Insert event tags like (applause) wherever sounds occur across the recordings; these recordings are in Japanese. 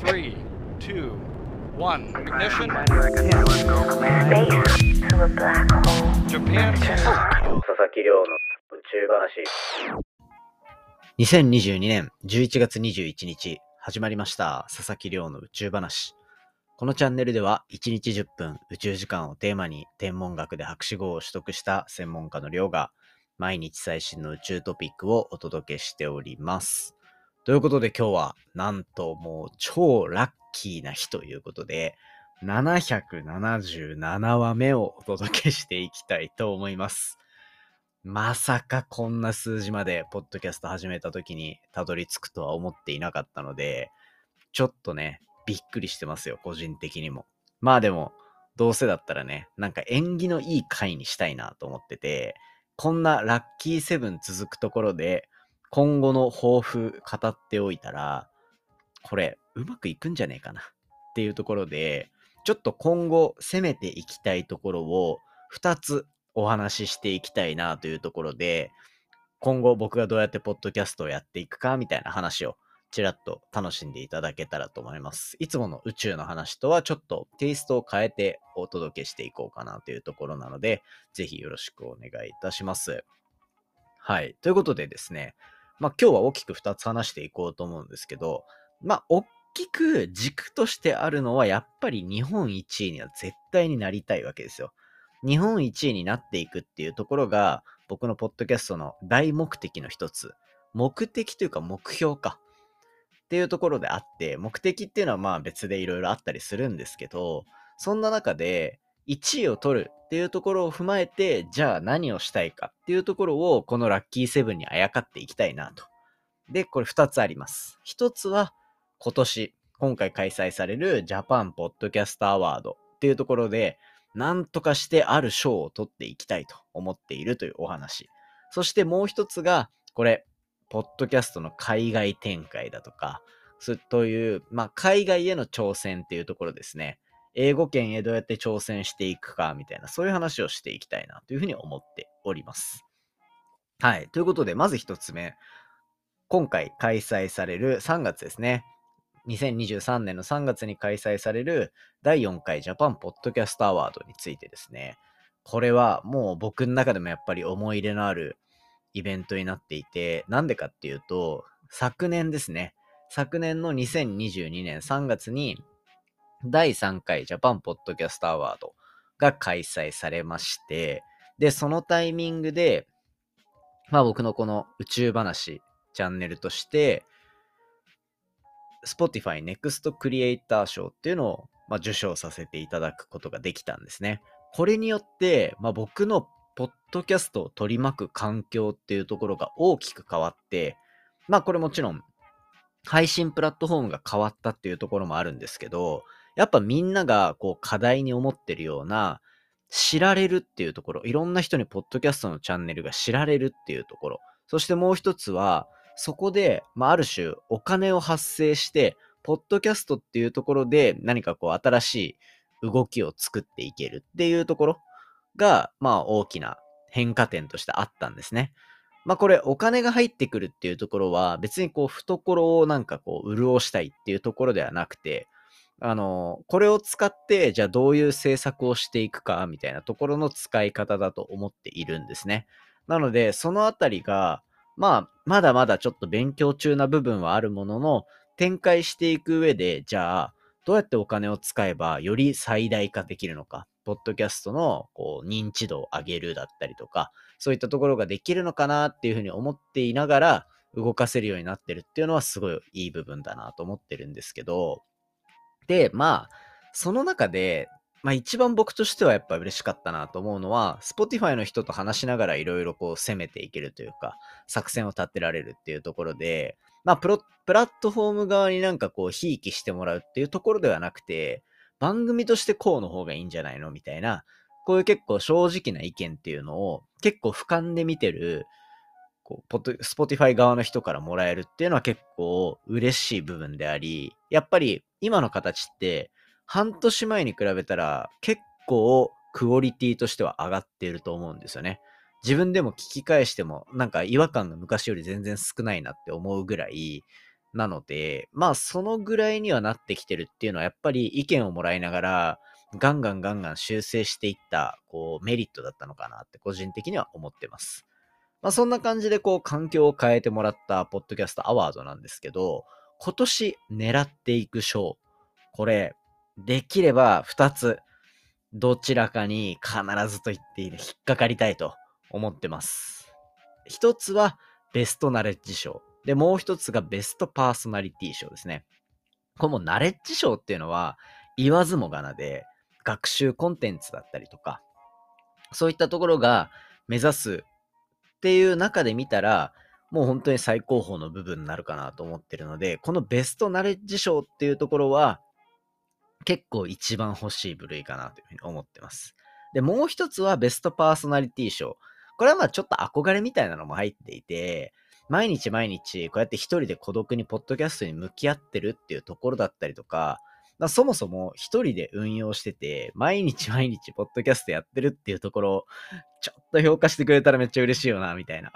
Three, two, one. Ignition. Space to a black hole. Japan. 佐々木亮の宇宙話。2022年11月21日、始まりました。佐々木亮の宇宙話。このチャンネルでは、1日10分宇宙時間をテーマに、天文学で博士号を取得した専門家の亮が、毎日最新の宇宙トピックをお届けしております。ということで今日は、なんともう超ラッキーな日ということで、777話目をお届けしていきたいと思います。まさかこんな数字までポッドキャスト始めた時にたどり着くとは思っていなかったので、ちょっとね、びっくりしてますよ、個人的にも。まあでも、どうせだったらね、なんか縁起のいい回にしたいなと思ってて、こんなラッキーセブン続くところで、今後の抱負語っておいたら、これ、うまくいくんじゃねえかなっていうところで、ちょっと今後攻めていきたいところを2つお話ししていきたいなというところで、今後僕がどうやってポッドキャストをやっていくかみたいな話をちらっと楽しんでいただけたらと思います。いつもの宇宙の話とはちょっとテイストを変えてお届けしていこうかなというところなので、ぜひよろしくお願いいたします。はい。ということでですね、まあ今日は大きく2つ話していこうと思うんですけど、まあ大きく軸としてあるのはやっぱり日本一位には絶対になりたいわけですよ。日本一位になっていくっていうところが僕のポッドキャストの大目的の一つ。目的というか目標か。っていうところであって、目的っていうのはまあ別でいろいろあったりするんですけど、そんな中で1位を取るっていうところを踏まえて、じゃあ何をしたいかっていうところをこのラッキーセブンにあやかっていきたいなと。で、これ2つあります。1つは今年、今回開催されるジャパンポッドキャストアワードっていうところで、なんとかしてある賞を取っていきたいと思っているというお話。そしてもう一つが、これ、ポッドキャストの海外展開だとか、そうという、まあ、海外への挑戦っていうところですね。英語圏へどうやって挑戦していくかみたいな、そういう話をしていきたいなというふうに思っております。はい。ということで、まず一つ目。今回開催される3月ですね。2023年の3月に開催される第4回ジャパンポッドキャストアワードについてですね。これはもう僕の中でもやっぱり思い入れのあるイベントになっていて、なんでかっていうと、昨年ですね。昨年の2022年3月に第3回ジャパンポッドキャストアワードが開催されまして、で、そのタイミングで、まあ僕のこの宇宙話チャンネルとして、Spotify Next Creator 賞っていうのを、まあ、受賞させていただくことができたんですね。これによって、まあ、僕のポッドキャストを取り巻く環境っていうところが大きく変わって、まあこれもちろん配信プラットフォームが変わったっていうところもあるんですけど、やっぱみんながこう課題に思ってるような知られるっていうところ、いろんな人にポッドキャストのチャンネルが知られるっていうところ、そしてもう一つは、そこで、まあ、ある種お金を発生して、ポッドキャストっていうところで何かこう新しい動きを作っていけるっていうところが、まあ大きな変化点としてあったんですね。まあこれお金が入ってくるっていうところは別にこう懐をなんかこう潤したいっていうところではなくて、あの、これを使ってじゃあどういう政策をしていくかみたいなところの使い方だと思っているんですね。なのでそのあたりが、まあまだまだちょっと勉強中な部分はあるものの、展開していく上で、じゃあ、どうやってお金を使えばより最大化できるのか、ポッドキャストのこう認知度を上げるだったりとか、そういったところができるのかなっていうふうに思っていながら動かせるようになってるっていうのはすごいいい部分だなと思ってるんですけど、で、まあ、その中で、まあ一番僕としてはやっぱ嬉しかったなと思うのは、Spotify の人と話しながらいろいろこう攻めていけるというか、作戦を立てられるっていうところで、まあプロ、プラットフォーム側になんかこう、ひいきしてもらうっていうところではなくて、番組としてこうの方がいいんじゃないのみたいな、こういう結構正直な意見っていうのを結構俯瞰で見てる、こう、ポッド、Spotify 側の人からもらえるっていうのは結構嬉しい部分であり、やっぱり今の形って半年前に比べたら結構クオリティとしては上がっていると思うんですよね。自分でも聞き返してもなんか違和感が昔より全然少ないなって思うぐらい、なので、まあそのぐらいにはなってきてるっていうのはやっぱり意見をもらいながら、ガンガンガンガン修正していった、こう、メリットだったのかなって個人的には思ってます。まあそんな感じでこう、環境を変えてもらったポッドキャストアワードなんですけど、今年狙っていく賞、これ、できれば2つ、どちらかに必ずと言っていいで引っかかりたいと思ってます。一つはベストナレッジ賞。で、もう一つがベストパーソナリティ賞ですね。これもナレッジ賞っていうのは言わずもがなで学習コンテンツだったりとか、そういったところが目指すっていう中で見たら、もう本当に最高峰の部分になるかなと思ってるので、このベストナレッジ賞っていうところは、結構一番欲しい部類かなというふうに思ってます。で、もう一つはベストパーソナリティ賞。これはまあちょっと憧れみたいなのも入っていて、毎日毎日こうやって一人で孤独にポッドキャストに向き合ってるっていうところだったりとか、まあ、そもそも一人で運用してて、毎日毎日ポッドキャストやってるっていうところ、ちょっと評価してくれたらめっちゃ嬉しいよな、みたいな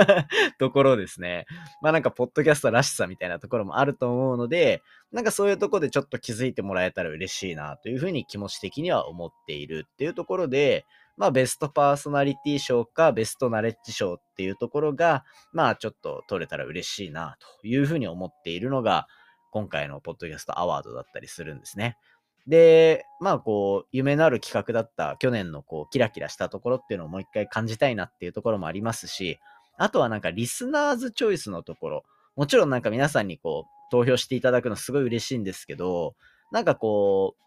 (laughs) ところですね。まあなんか、ポッドキャストらしさみたいなところもあると思うので、なんかそういうところでちょっと気づいてもらえたら嬉しいな、というふうに気持ち的には思っているっていうところで、まあ、ベストパーソナリティ賞か、ベストナレッジ賞っていうところが、まあ、ちょっと取れたら嬉しいな、というふうに思っているのが、今回のポッドキャストアワードだったりするんですね。で、まあこう、夢のある企画だった去年のこう、キラキラしたところっていうのをもう一回感じたいなっていうところもありますし、あとはなんかリスナーズチョイスのところ、もちろんなんか皆さんにこう、投票していただくのすごい嬉しいんですけど、なんかこう、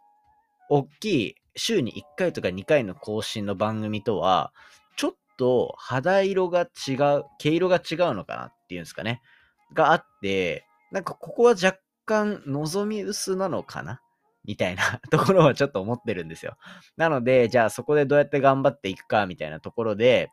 大きい週に1回とか2回の更新の番組とは、ちょっと肌色が違う、毛色が違うのかなっていうんですかね。があって、なんかここは若干望み薄なのかな？みたいな (laughs) ところはちょっと思ってるんですよ。なので、じゃあそこでどうやって頑張っていくかみたいなところで、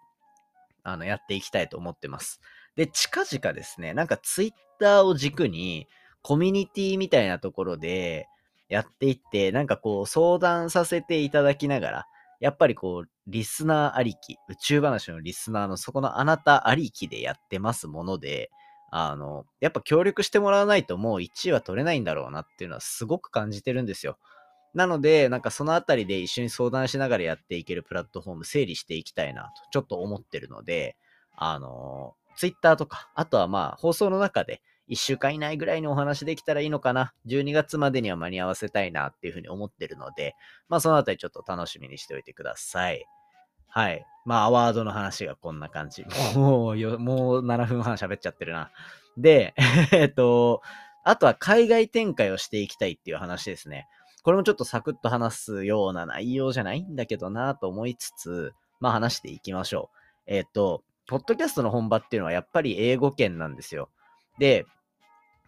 あの、やっていきたいと思ってます。で、近々ですね、なんかツイッターを軸に、コミュニティみたいなところでやっていって、なんかこう相談させていただきながら、やっぱりこう、リスナーありき、宇宙話のリスナーのそこのあなたありきでやってますもので、あの、やっぱ協力してもらわないともう1位は取れないんだろうなっていうのはすごく感じてるんですよ。なので、なんかそのあたりで一緒に相談しながらやっていけるプラットフォーム整理していきたいなと、ちょっと思ってるので、あの、Twitter とか、あとはまあ放送の中で1週間以内ぐらいにお話できたらいいのかな。12月までには間に合わせたいなっていうふうに思ってるので、まあそのあたりちょっと楽しみにしておいてください。はい。まあ、アワードの話がこんな感じ。もうよ、もう7分半喋っちゃってるな。で、(laughs) えっと、あとは海外展開をしていきたいっていう話ですね。これもちょっとサクッと話すような内容じゃないんだけどなと思いつつ、まあ話していきましょう。えっと、ポッドキャストの本場っていうのはやっぱり英語圏なんですよ。で、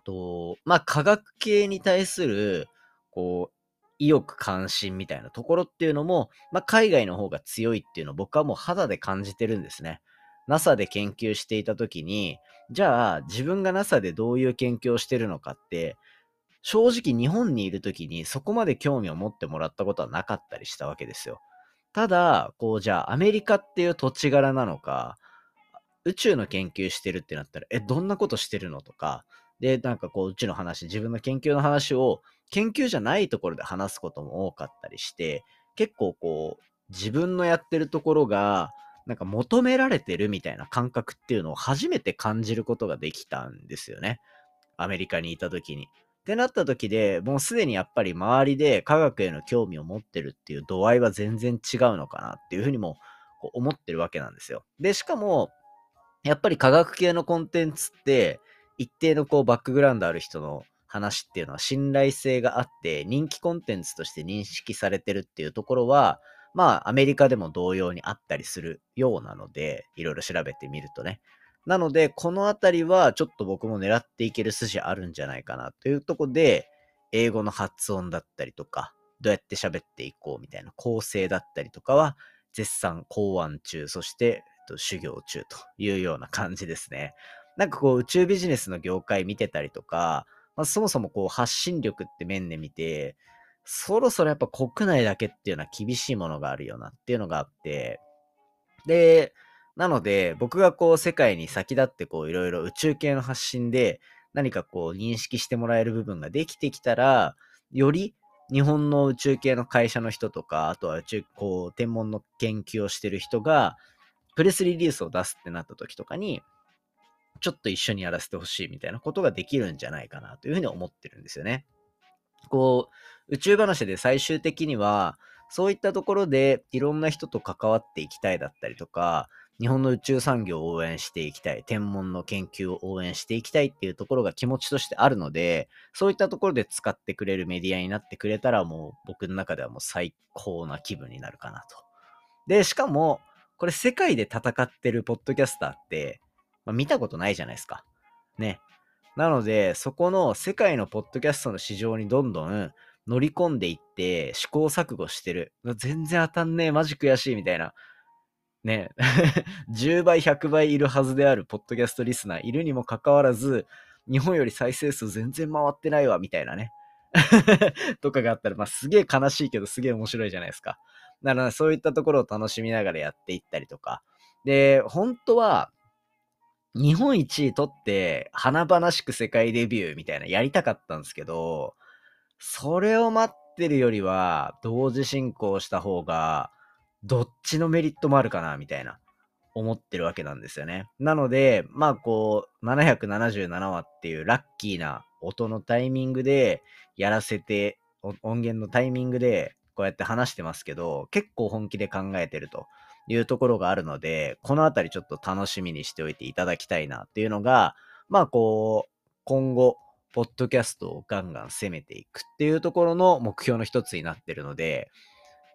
と、まあ科学系に対する、こう、意欲関心みたいなところっていうのも、まあ、海外の方が強いっていうのを僕はもう肌で感じてるんですね。NASA で研究していた時に、じゃあ自分が NASA でどういう研究をしてるのかって、正直日本にいる時にそこまで興味を持ってもらったことはなかったりしたわけですよ。ただ、こうじゃあアメリカっていう土地柄なのか、宇宙の研究してるってなったら、え、どんなことしてるのとか、で、なんかこう、うちの話、自分の研究の話を研究じゃないところで話すことも多かったりして、結構こう、自分のやってるところが、なんか求められてるみたいな感覚っていうのを初めて感じることができたんですよね。アメリカにいた時に。ってなった時でもうすでにやっぱり周りで科学への興味を持ってるっていう度合いは全然違うのかなっていうふうにも思ってるわけなんですよ。で、しかも、やっぱり科学系のコンテンツって一定のこうバックグラウンドある人の話っていうのは信頼性があって人気コンテンツとして認識されてるっていうところは、まあアメリカでも同様にあったりするようなので、いろいろ調べてみるとね。なので、このあたりはちょっと僕も狙っていける筋あるんじゃないかなというところで、英語の発音だったりとか、どうやって喋っていこうみたいな構成だったりとかは、絶賛考案中、そして、修行中というような感じですね。なんかこう宇宙ビジネスの業界見てたりとか、まあ、そもそもこう発信力って面で見て、そろそろやっぱ国内だけっていうのは厳しいものがあるよなっていうのがあって、で、なので僕がこう世界に先立ってこういろいろ宇宙系の発信で何かこう認識してもらえる部分ができてきたら、より日本の宇宙系の会社の人とか、あとは宇宙、こう、天文の研究をしてる人が、プレスリリースを出すってなった時とかに、ちょっと一緒にやらせてほしいみたいなことができるんじゃないかなというふうに思ってるんですよね。こう、宇宙話で最終的には、そういったところでいろんな人と関わっていきたいだったりとか、日本の宇宙産業を応援していきたい、天文の研究を応援していきたいっていうところが気持ちとしてあるので、そういったところで使ってくれるメディアになってくれたら、もう僕の中ではもう最高な気分になるかなと。で、しかも、これ世界で戦ってるポッドキャスターって、まあ、見たことないじゃないですか。ね。なので、そこの世界のポッドキャストの市場にどんどん乗り込んでいって試行錯誤してる。全然当たんねえ、マジ悔しいみたいな。ね、(laughs) 10倍、100倍いるはずであるポッドキャストリスナーいるにもかかわらず、日本より再生数全然回ってないわ、みたいなね。(laughs) とかがあったら、まあ、すげえ悲しいけど、すげえ面白いじゃないですか。だから、そういったところを楽しみながらやっていったりとか。で、本当は、日本一位取って、華々しく世界デビューみたいなやりたかったんですけど、それを待ってるよりは、同時進行した方が、どっちのメリットもあるかな、みたいな、思ってるわけなんですよね。なので、まあこう、777話っていうラッキーな音のタイミングでやらせて、音源のタイミングでこうやって話してますけど、結構本気で考えてるというところがあるので、このあたりちょっと楽しみにしておいていただきたいなっていうのが、まあこう、今後、ポッドキャストをガンガン攻めていくっていうところの目標の一つになってるので、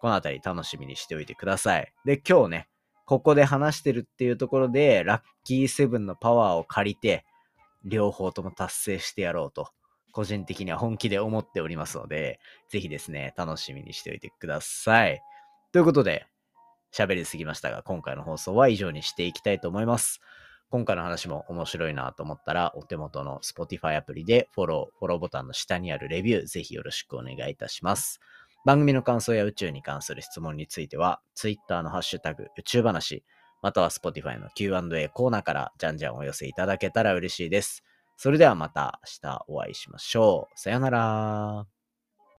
このあたり楽しみにしておいてください。で、今日ね、ここで話してるっていうところで、ラッキーセブンのパワーを借りて、両方とも達成してやろうと、個人的には本気で思っておりますので、ぜひですね、楽しみにしておいてください。ということで、喋りすぎましたが、今回の放送は以上にしていきたいと思います。今回の話も面白いなと思ったら、お手元の Spotify アプリでフォロー、フォローボタンの下にあるレビュー、ぜひよろしくお願いいたします。番組の感想や宇宙に関する質問については、Twitter のハッシュタグ宇宙話、または Spotify の Q&A コーナーからじゃんじゃんお寄せいただけたら嬉しいです。それではまた明日お会いしましょう。さよなら。